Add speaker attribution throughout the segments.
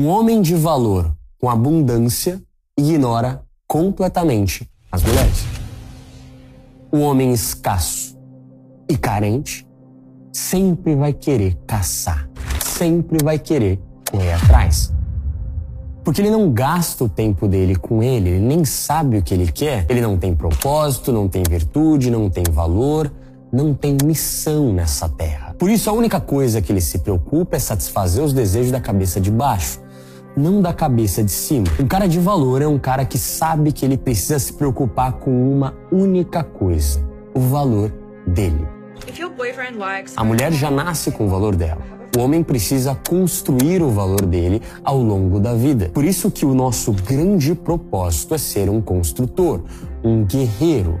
Speaker 1: Um homem de valor com abundância ignora completamente as mulheres. Um homem escasso e carente sempre vai querer caçar, sempre vai querer correr atrás. Porque ele não gasta o tempo dele com ele, ele nem sabe o que ele quer. Ele não tem propósito, não tem virtude, não tem valor, não tem missão nessa terra. Por isso, a única coisa que ele se preocupa é satisfazer os desejos da cabeça de baixo, não da cabeça de cima. Um cara de valor é um cara que sabe que ele precisa se preocupar com uma única coisa: o valor dele. A mulher já nasce com o valor dela. O homem precisa construir o valor dele ao longo da vida. Por isso que o nosso grande propósito é ser um construtor, um guerreiro,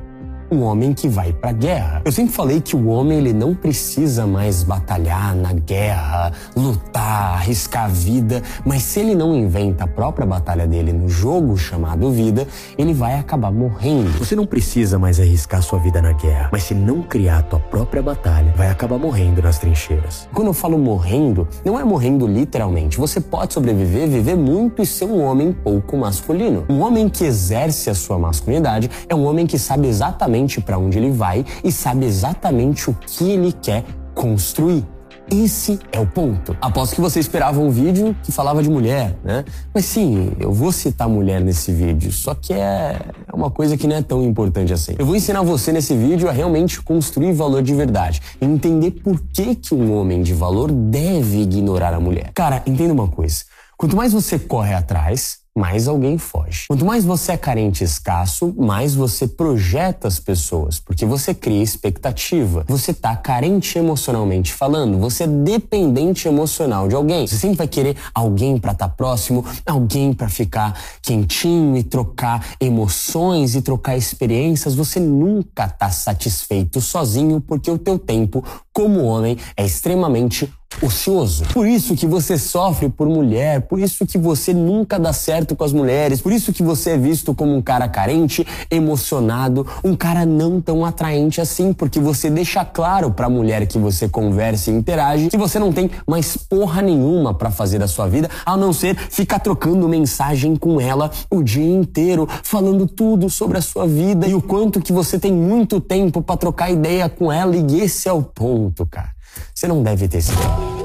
Speaker 1: um homem que vai para a guerra. Eu sempre falei que o homem ele não precisa mais batalhar na guerra, lutar, arriscar a vida, mas se ele não inventa a própria batalha dele no jogo chamado vida, ele vai acabar morrendo. Você não precisa mais arriscar sua vida na guerra, mas se não criar a tua própria batalha, vai acabar morrendo nas trincheiras. Quando eu falo morrendo, não é morrendo literalmente. Você pode sobreviver, viver muito e ser um homem pouco masculino. Um homem que exerce a sua masculinidade é um homem que sabe exatamente exatamente para onde ele vai e sabe exatamente o que ele quer construir. Esse é o ponto. Aposto que você esperava um vídeo que falava de mulher, né? Mas sim, eu vou citar mulher nesse vídeo, só que é uma coisa que não é tão importante assim. Eu vou ensinar você nesse vídeo a realmente construir valor de verdade entender por que, que um homem de valor deve ignorar a mulher. Cara, entenda uma coisa. Quanto mais você corre atrás, mais alguém foge. Quanto mais você é carente e escasso, mais você projeta as pessoas, porque você cria expectativa. Você tá carente emocionalmente falando, você é dependente emocional de alguém. Você sempre vai querer alguém para estar tá próximo, alguém para ficar quentinho e trocar emoções e trocar experiências. Você nunca tá satisfeito sozinho, porque o teu tempo como homem é extremamente ocioso. Por isso que você sofre por mulher, por isso que você nunca dá certo com as mulheres, por isso que você é visto como um cara carente, emocionado, um cara não tão atraente assim, porque você deixa claro para a mulher que você conversa e interage que você não tem mais porra nenhuma para fazer da sua vida, a não ser ficar trocando mensagem com ela o dia inteiro, falando tudo sobre a sua vida e o quanto que você tem muito tempo para trocar ideia com ela e esse é o ponto, cara. Você não deve ter tempo.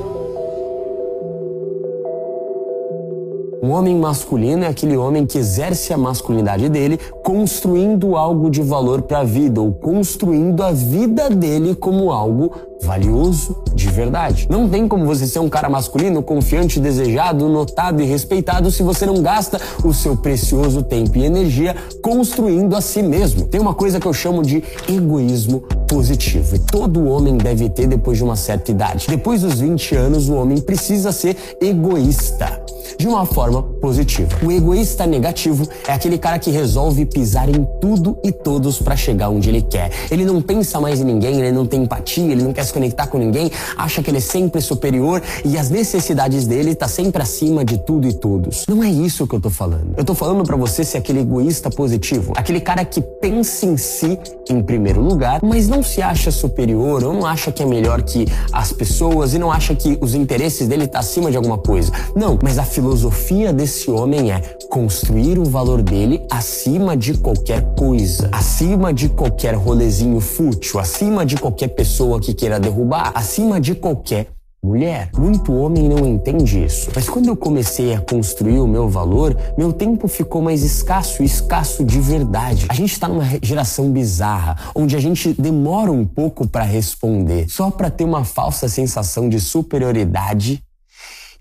Speaker 1: Um homem masculino é aquele homem que exerce a masculinidade dele construindo algo de valor para a vida ou construindo a vida dele como algo valioso de verdade. Não tem como você ser um cara masculino, confiante, desejado, notado e respeitado se você não gasta o seu precioso tempo e energia construindo a si mesmo. Tem uma coisa que eu chamo de egoísmo positivo e todo homem deve ter depois de uma certa idade. Depois dos 20 anos, o homem precisa ser egoísta de uma forma positiva. O egoísta negativo é aquele cara que resolve pisar em tudo e todos para chegar onde ele quer. Ele não pensa mais em ninguém, ele não tem empatia, ele não quer se conectar com ninguém, acha que ele é sempre superior e as necessidades dele tá sempre acima de tudo e todos. Não é isso que eu tô falando. Eu tô falando para você ser aquele egoísta positivo, aquele cara que pensa em si em primeiro lugar, mas não se acha superior ou não acha que é melhor que as pessoas e não acha que os interesses dele tá acima de alguma coisa. Não, mas a filosofia desse homem é construir o valor dele acima de qualquer coisa, acima de qualquer rolezinho fútil, acima de qualquer pessoa que queira derrubar, acima de qualquer mulher. Muito homem não entende isso. Mas quando eu comecei a construir o meu valor, meu tempo ficou mais escasso, escasso de verdade. A gente está numa geração bizarra, onde a gente demora um pouco para responder, só para ter uma falsa sensação de superioridade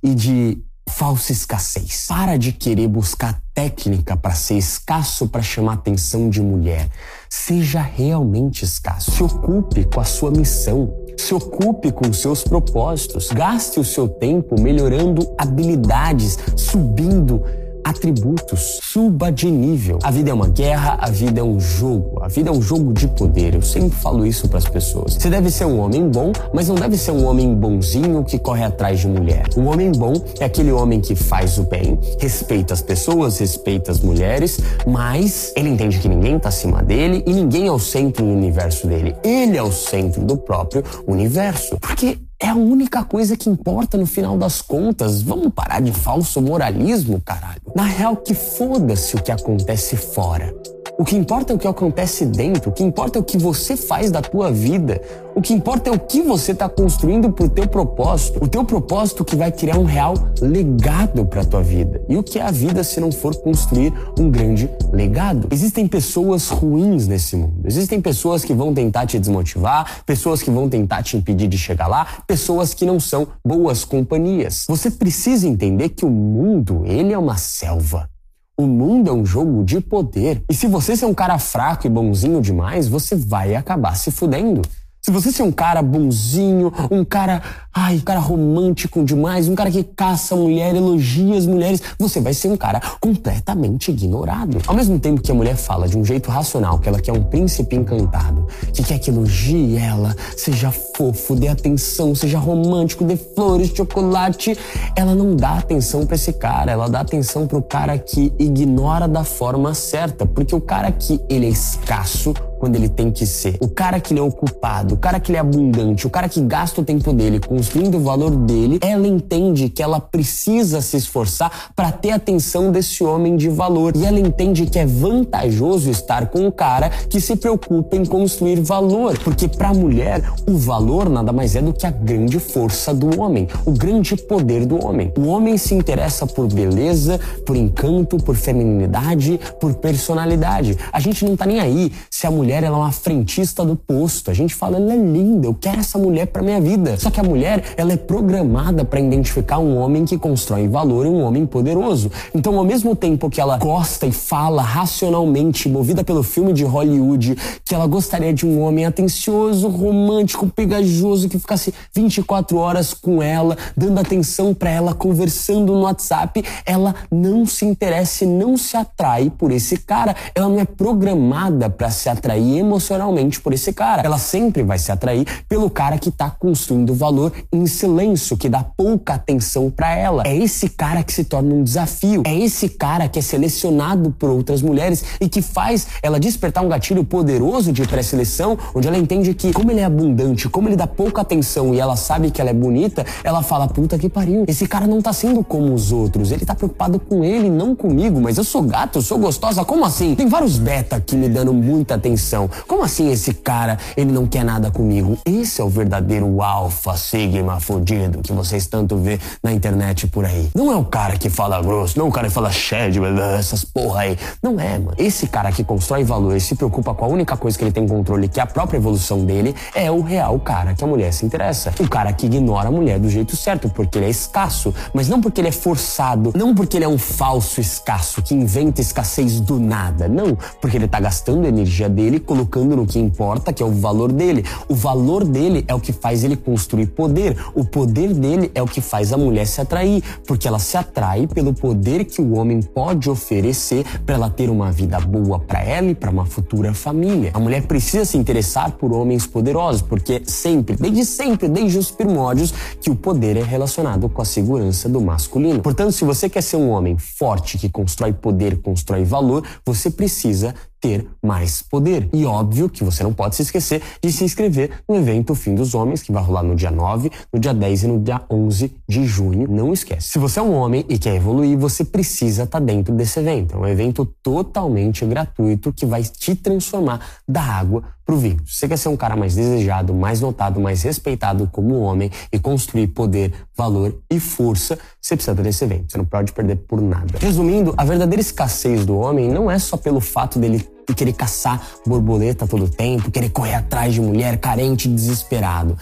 Speaker 1: e de falsa escassez. Para de querer buscar técnica para ser escasso para chamar a atenção de mulher. Seja realmente escasso. Se ocupe com a sua missão. Se ocupe com seus propósitos. Gaste o seu tempo melhorando habilidades, subindo atributos. Suba de nível. A vida é uma guerra, a vida é um jogo. A vida é um jogo de poder. Eu sempre falo isso para as pessoas. Você deve ser um homem bom, mas não deve ser um homem bonzinho que corre atrás de mulher. Um homem bom é aquele homem que faz o bem, respeita as pessoas, respeita as mulheres, mas ele entende que ninguém tá acima dele e ninguém é o centro do universo dele. Ele é o centro do próprio universo. Porque é a única coisa que importa no final das contas. Vamos parar de falso moralismo, caralho. Na real, que foda-se o que acontece fora. O que importa é o que acontece dentro, o que importa é o que você faz da tua vida, o que importa é o que você está construindo pro teu propósito, o teu propósito que vai criar um real legado para tua vida. E o que é a vida se não for construir um grande legado? Existem pessoas ruins nesse mundo. Existem pessoas que vão tentar te desmotivar, pessoas que vão tentar te impedir de chegar lá, pessoas que não são boas companhias. Você precisa entender que o mundo, ele é uma selva. O mundo é um jogo de poder. E se você ser um cara fraco e bonzinho demais, você vai acabar se fudendo. Se você ser um cara bonzinho, um cara, ai, um cara romântico demais, um cara que caça mulher, elogia as mulheres, você vai ser um cara completamente ignorado. Ao mesmo tempo que a mulher fala de um jeito racional que ela quer um príncipe encantado, que quer que elogie ela, seja fofo, dê atenção, seja romântico, dê flores, chocolate, ela não dá atenção para esse cara, ela dá atenção pro cara que ignora da forma certa, porque o cara que ele é escasso, quando ele tem que ser. O cara que ele é ocupado, o cara que ele é abundante, o cara que gasta o tempo dele construindo o valor dele, ela entende que ela precisa se esforçar para ter atenção desse homem de valor. E ela entende que é vantajoso estar com um cara que se preocupa em construir valor, porque para a mulher o valor nada mais é do que a grande força do homem, o grande poder do homem. O homem se interessa por beleza, por encanto, por feminilidade, por personalidade. A gente não tá nem aí se a mulher mulher ela é uma frentista do posto. A gente fala, ela é linda, eu quero essa mulher para minha vida. Só que a mulher, ela é programada para identificar um homem que constrói valor e um homem poderoso. Então, ao mesmo tempo que ela gosta e fala racionalmente, movida pelo filme de Hollywood, que ela gostaria de um homem atencioso, romântico, pegajoso, que ficasse 24 horas com ela, dando atenção para ela, conversando no WhatsApp, ela não se interessa não se atrai por esse cara. Ela não é programada para se atrair atrair emocionalmente por esse cara. Ela sempre vai se atrair pelo cara que tá construindo valor em silêncio, que dá pouca atenção para ela. É esse cara que se torna um desafio. É esse cara que é selecionado por outras mulheres e que faz ela despertar um gatilho poderoso de pré-seleção, onde ela entende que, como ele é abundante, como ele dá pouca atenção e ela sabe que ela é bonita, ela fala: puta que pariu, esse cara não tá sendo como os outros. Ele tá preocupado com ele, não comigo, mas eu sou gato, eu sou gostosa. Como assim? Tem vários beta aqui me dando muita atenção Como assim esse cara, ele não quer nada comigo? Esse é o verdadeiro alfa sigma fudido que vocês tanto vê na internet por aí. Não é o cara que fala grosso, não é o cara que fala shed, essas porra aí. Não é, mano. Esse cara que constrói valor e se preocupa com a única coisa que ele tem controle, que é a própria evolução dele, é o real cara que a mulher se interessa. O cara que ignora a mulher do jeito certo, porque ele é escasso, mas não porque ele é forçado, não porque ele é um falso escasso que inventa escassez do nada, não, porque ele tá gastando a energia dele dele, colocando no que importa, que é o valor dele. O valor dele é o que faz ele construir poder. O poder dele é o que faz a mulher se atrair, porque ela se atrai pelo poder que o homem pode oferecer para ela ter uma vida boa para ela e para uma futura família. A mulher precisa se interessar por homens poderosos, porque sempre, desde sempre, desde os primórdios, que o poder é relacionado com a segurança do masculino. Portanto, se você quer ser um homem forte que constrói poder, constrói valor, você precisa ter mais poder. E óbvio que você não pode se esquecer de se inscrever no evento Fim dos Homens, que vai rolar no dia 9, no dia 10 e no dia 11 de junho. Não esquece. Se você é um homem e quer evoluir, você precisa estar tá dentro desse evento. É um evento totalmente gratuito que vai te transformar da água pro vinho. Se você quer ser um cara mais desejado, mais notado, mais respeitado como homem e construir poder, valor e força, você precisa desse evento. Você não pode perder por nada. Resumindo, a verdadeira escassez do homem não é só pelo fato dele de querer caçar borboleta todo tempo, querer correr atrás de mulher carente e desesperado.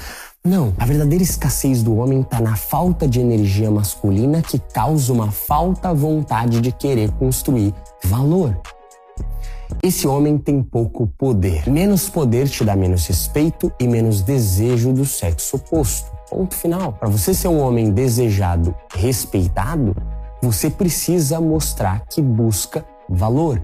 Speaker 1: Não, a verdadeira escassez do homem está na falta de energia masculina que causa uma falta vontade de querer construir valor. Esse homem tem pouco poder. Menos poder te dá menos respeito e menos desejo do sexo oposto. Ponto final. Para você ser um homem desejado, respeitado, você precisa mostrar que busca valor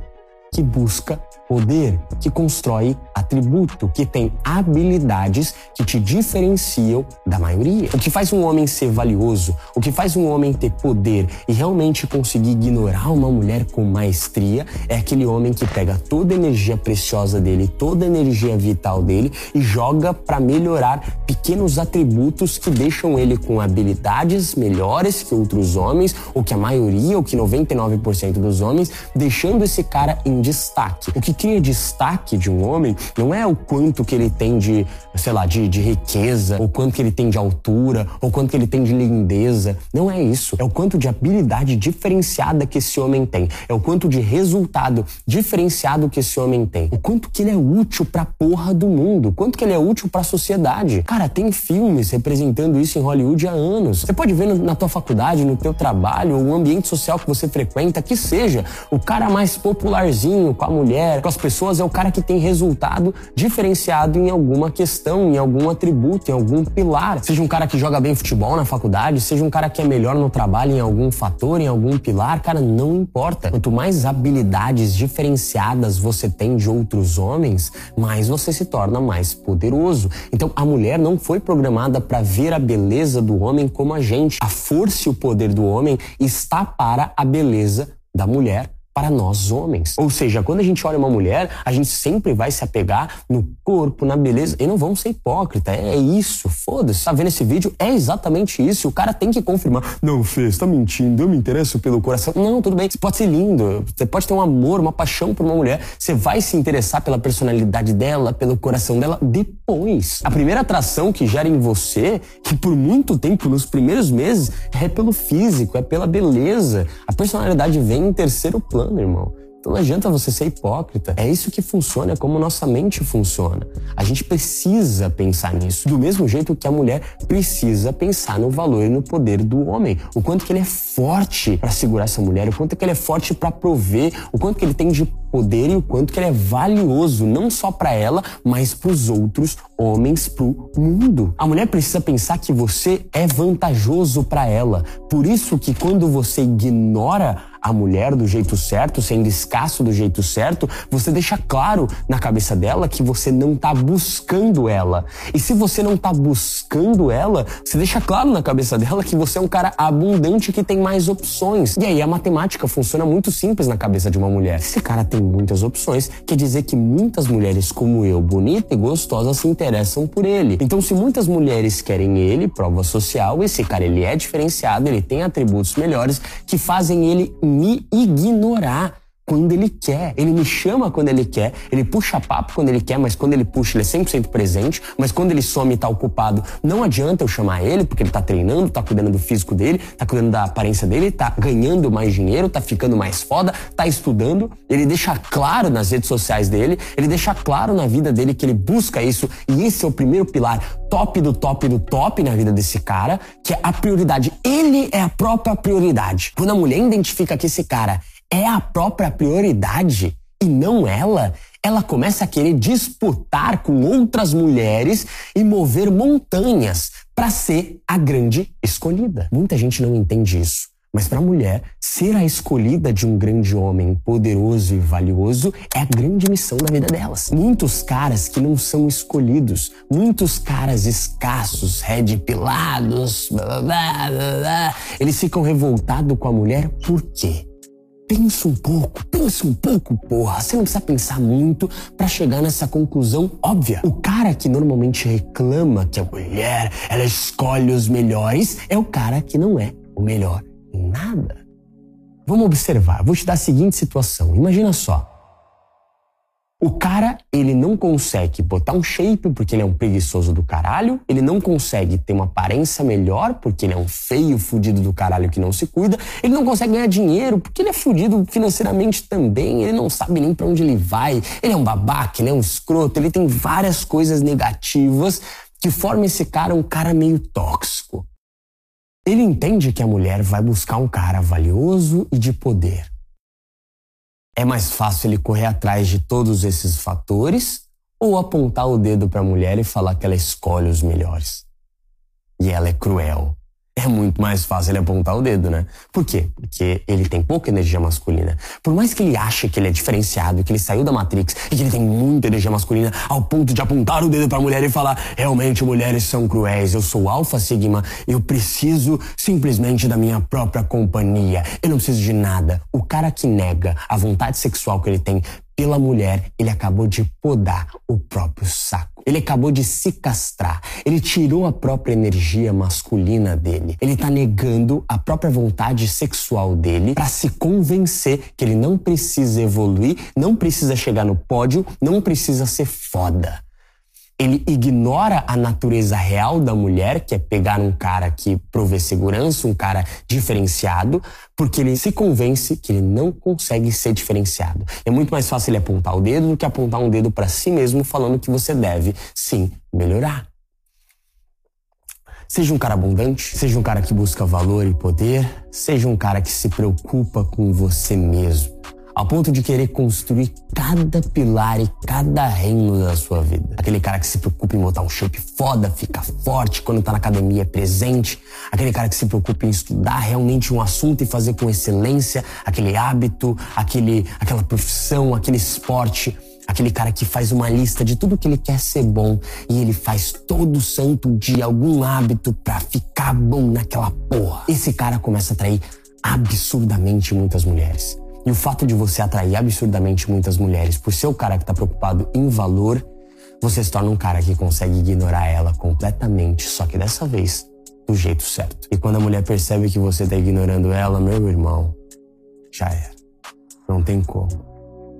Speaker 1: que busca poder, que constrói atributo, que tem habilidades que te diferenciam da maioria. O que faz um homem ser valioso, o que faz um homem ter poder e realmente conseguir ignorar uma mulher com maestria é aquele homem que pega toda a energia preciosa dele, toda a energia vital dele e joga para melhorar pequenos atributos que deixam ele com habilidades melhores que outros homens, ou que a maioria, ou que 99% dos homens, deixando esse cara em destaque. O que cria destaque de um homem não é o quanto que ele tem de, sei lá, de, de riqueza, ou quanto que ele tem de altura, ou quanto que ele tem de lindeza. Não é isso. É o quanto de habilidade diferenciada que esse homem tem. É o quanto de resultado diferenciado que esse homem tem. O quanto que ele é útil pra porra do mundo. O quanto que ele é útil pra sociedade. Cara, tem filmes representando isso em Hollywood há anos. Você pode ver na tua faculdade, no teu trabalho, ou o ambiente social que você frequenta, que seja o cara mais popularzinho com a mulher, com as pessoas, é o cara que tem resultado diferenciado em alguma questão, em algum atributo, em algum pilar. Seja um cara que joga bem futebol na faculdade, seja um cara que é melhor no trabalho em algum fator, em algum pilar, cara, não importa. Quanto mais habilidades diferenciadas você tem de outros homens, mais você se torna mais poderoso. Então a mulher não foi programada para ver a beleza do homem como a gente. A força e o poder do homem está para a beleza da mulher para nós homens. Ou seja, quando a gente olha uma mulher, a gente sempre vai se apegar no corpo, na beleza. E não vamos ser hipócrita. É isso, foda-se. Tá vendo esse vídeo? É exatamente isso. O cara tem que confirmar. Não, Fê, você tá mentindo. Eu me interesso pelo coração. Não, tudo bem. Você pode ser lindo. Você pode ter um amor, uma paixão por uma mulher. Você vai se interessar pela personalidade dela, pelo coração dela depois. A primeira atração que gera em você, que por muito tempo, nos primeiros meses, é pelo físico, é pela beleza. A personalidade vem em terceiro plano irmão. Então não adianta você ser hipócrita. É isso que funciona, é como nossa mente funciona. A gente precisa pensar nisso. Do mesmo jeito que a mulher precisa pensar no valor e no poder do homem. O quanto que ele é forte para segurar essa mulher, o quanto que ele é forte para prover, o quanto que ele tem de poder e o quanto que ele é valioso, não só para ela, mas para os outros homens, pro mundo. A mulher precisa pensar que você é vantajoso para ela. Por isso que quando você ignora a mulher do jeito certo, sendo escasso do jeito certo, você deixa claro na cabeça dela que você não tá buscando ela. E se você não tá buscando ela, você deixa claro na cabeça dela que você é um cara abundante que tem mais opções. E aí a matemática funciona muito simples na cabeça de uma mulher. Esse cara tem muitas opções, quer dizer que muitas mulheres como eu, bonita e gostosa, se interessam por ele. Então, se muitas mulheres querem ele, prova social, esse cara ele é diferenciado, ele tem atributos melhores que fazem ele me ignorar quando ele quer. Ele me chama quando ele quer, ele puxa papo quando ele quer, mas quando ele puxa, ele é 100% presente. Mas quando ele some e tá ocupado, não adianta eu chamar ele, porque ele tá treinando, tá cuidando do físico dele, tá cuidando da aparência dele, tá ganhando mais dinheiro, tá ficando mais foda, tá estudando. Ele deixa claro nas redes sociais dele, ele deixa claro na vida dele que ele busca isso. E esse é o primeiro pilar top do top do top na vida desse cara, que é a prioridade. Ele é a própria prioridade. Quando a mulher identifica que esse cara é a própria prioridade e não ela, ela começa a querer disputar com outras mulheres e mover montanhas para ser a grande escolhida. Muita gente não entende isso. Mas para a mulher, ser a escolhida de um grande homem poderoso e valioso é a grande missão da vida delas. Muitos caras que não são escolhidos, muitos caras escassos, red pilados, blá, blá, blá, eles ficam revoltados com a mulher por quê? Pensa um pouco, pensa um pouco, porra. Você não precisa pensar muito para chegar nessa conclusão óbvia. O cara que normalmente reclama que a mulher, ela escolhe os melhores, é o cara que não é o melhor em nada. Vamos observar. Vou te dar a seguinte situação. Imagina só. O cara, ele não consegue botar um shape porque ele é um preguiçoso do caralho, ele não consegue ter uma aparência melhor porque ele é um feio fudido do caralho que não se cuida, ele não consegue ganhar dinheiro porque ele é fudido financeiramente também, ele não sabe nem para onde ele vai, ele é um babaca, ele é um escroto, ele tem várias coisas negativas que formam esse cara um cara meio tóxico. Ele entende que a mulher vai buscar um cara valioso e de poder é mais fácil ele correr atrás de todos esses fatores ou apontar o dedo para a mulher e falar que ela escolhe os melhores? E ela é cruel. É muito mais fácil ele apontar o dedo, né? Por quê? Porque ele tem pouca energia masculina. Por mais que ele ache que ele é diferenciado, que ele saiu da Matrix e que ele tem muita energia masculina ao ponto de apontar o dedo pra mulher e falar: realmente mulheres são cruéis, eu sou alfa sigma, eu preciso simplesmente da minha própria companhia, eu não preciso de nada. O cara que nega a vontade sexual que ele tem pela mulher, ele acabou de podar o próprio saco. Ele acabou de se castrar. Ele tirou a própria energia masculina dele. Ele tá negando a própria vontade sexual dele para se convencer que ele não precisa evoluir, não precisa chegar no pódio, não precisa ser foda ele ignora a natureza real da mulher, que é pegar um cara que provê segurança, um cara diferenciado, porque ele se convence que ele não consegue ser diferenciado. É muito mais fácil ele apontar o dedo do que apontar um dedo para si mesmo falando que você deve sim melhorar. Seja um cara abundante, seja um cara que busca valor e poder, seja um cara que se preocupa com você mesmo a ponto de querer construir cada pilar e cada reino da sua vida. Aquele cara que se preocupa em botar um shape foda, ficar forte quando tá na academia, é presente. Aquele cara que se preocupa em estudar realmente um assunto e fazer com excelência aquele hábito, aquele, aquela profissão, aquele esporte. Aquele cara que faz uma lista de tudo que ele quer ser bom e ele faz todo santo dia algum hábito para ficar bom naquela porra. Esse cara começa a atrair absurdamente muitas mulheres. E o fato de você atrair absurdamente muitas mulheres por ser o cara que está preocupado em valor, você se torna um cara que consegue ignorar ela completamente, só que dessa vez do jeito certo. E quando a mulher percebe que você está ignorando ela, meu irmão, já era. Não tem como.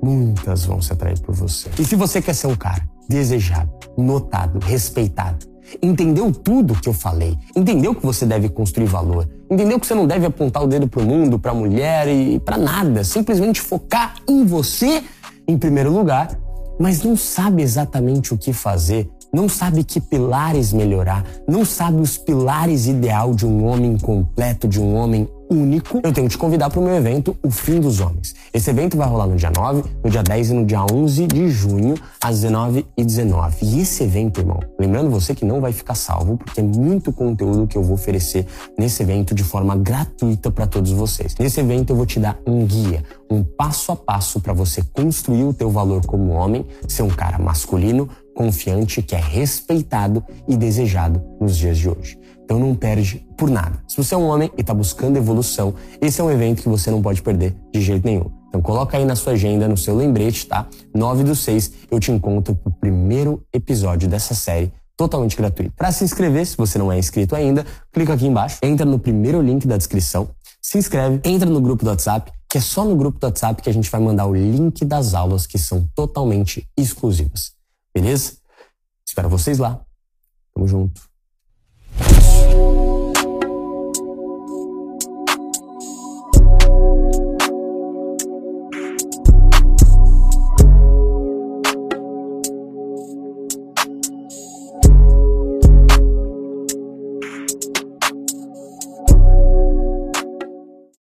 Speaker 1: Muitas vão se atrair por você. E se você quer ser um cara desejado, notado, respeitado, entendeu tudo que eu falei, entendeu que você deve construir valor, entendeu que você não deve apontar o dedo pro mundo, pra mulher e para nada, simplesmente focar em você em primeiro lugar, mas não sabe exatamente o que fazer, não sabe que pilares melhorar, não sabe os pilares ideal de um homem completo, de um homem único, eu tenho que te convidar para o meu evento O Fim dos Homens. Esse evento vai rolar no dia 9, no dia 10 e no dia 11 de junho, às 19 e 19 E esse evento, irmão, lembrando você que não vai ficar salvo, porque é muito conteúdo que eu vou oferecer nesse evento de forma gratuita para todos vocês. Nesse evento eu vou te dar um guia, um passo a passo para você construir o teu valor como homem, ser um cara masculino, confiante, que é respeitado e desejado nos dias de hoje. Então não perde por nada. Se você é um homem e está buscando evolução, esse é um evento que você não pode perder de jeito nenhum. Então coloca aí na sua agenda, no seu lembrete, tá? 9 do 6, eu te encontro pro primeiro episódio dessa série totalmente gratuito. Para se inscrever, se você não é inscrito ainda, clica aqui embaixo, entra no primeiro link da descrição, se inscreve, entra no grupo do WhatsApp, que é só no grupo do WhatsApp que a gente vai mandar o link das aulas que são totalmente exclusivas. Beleza? Espero vocês lá. Tamo junto. you.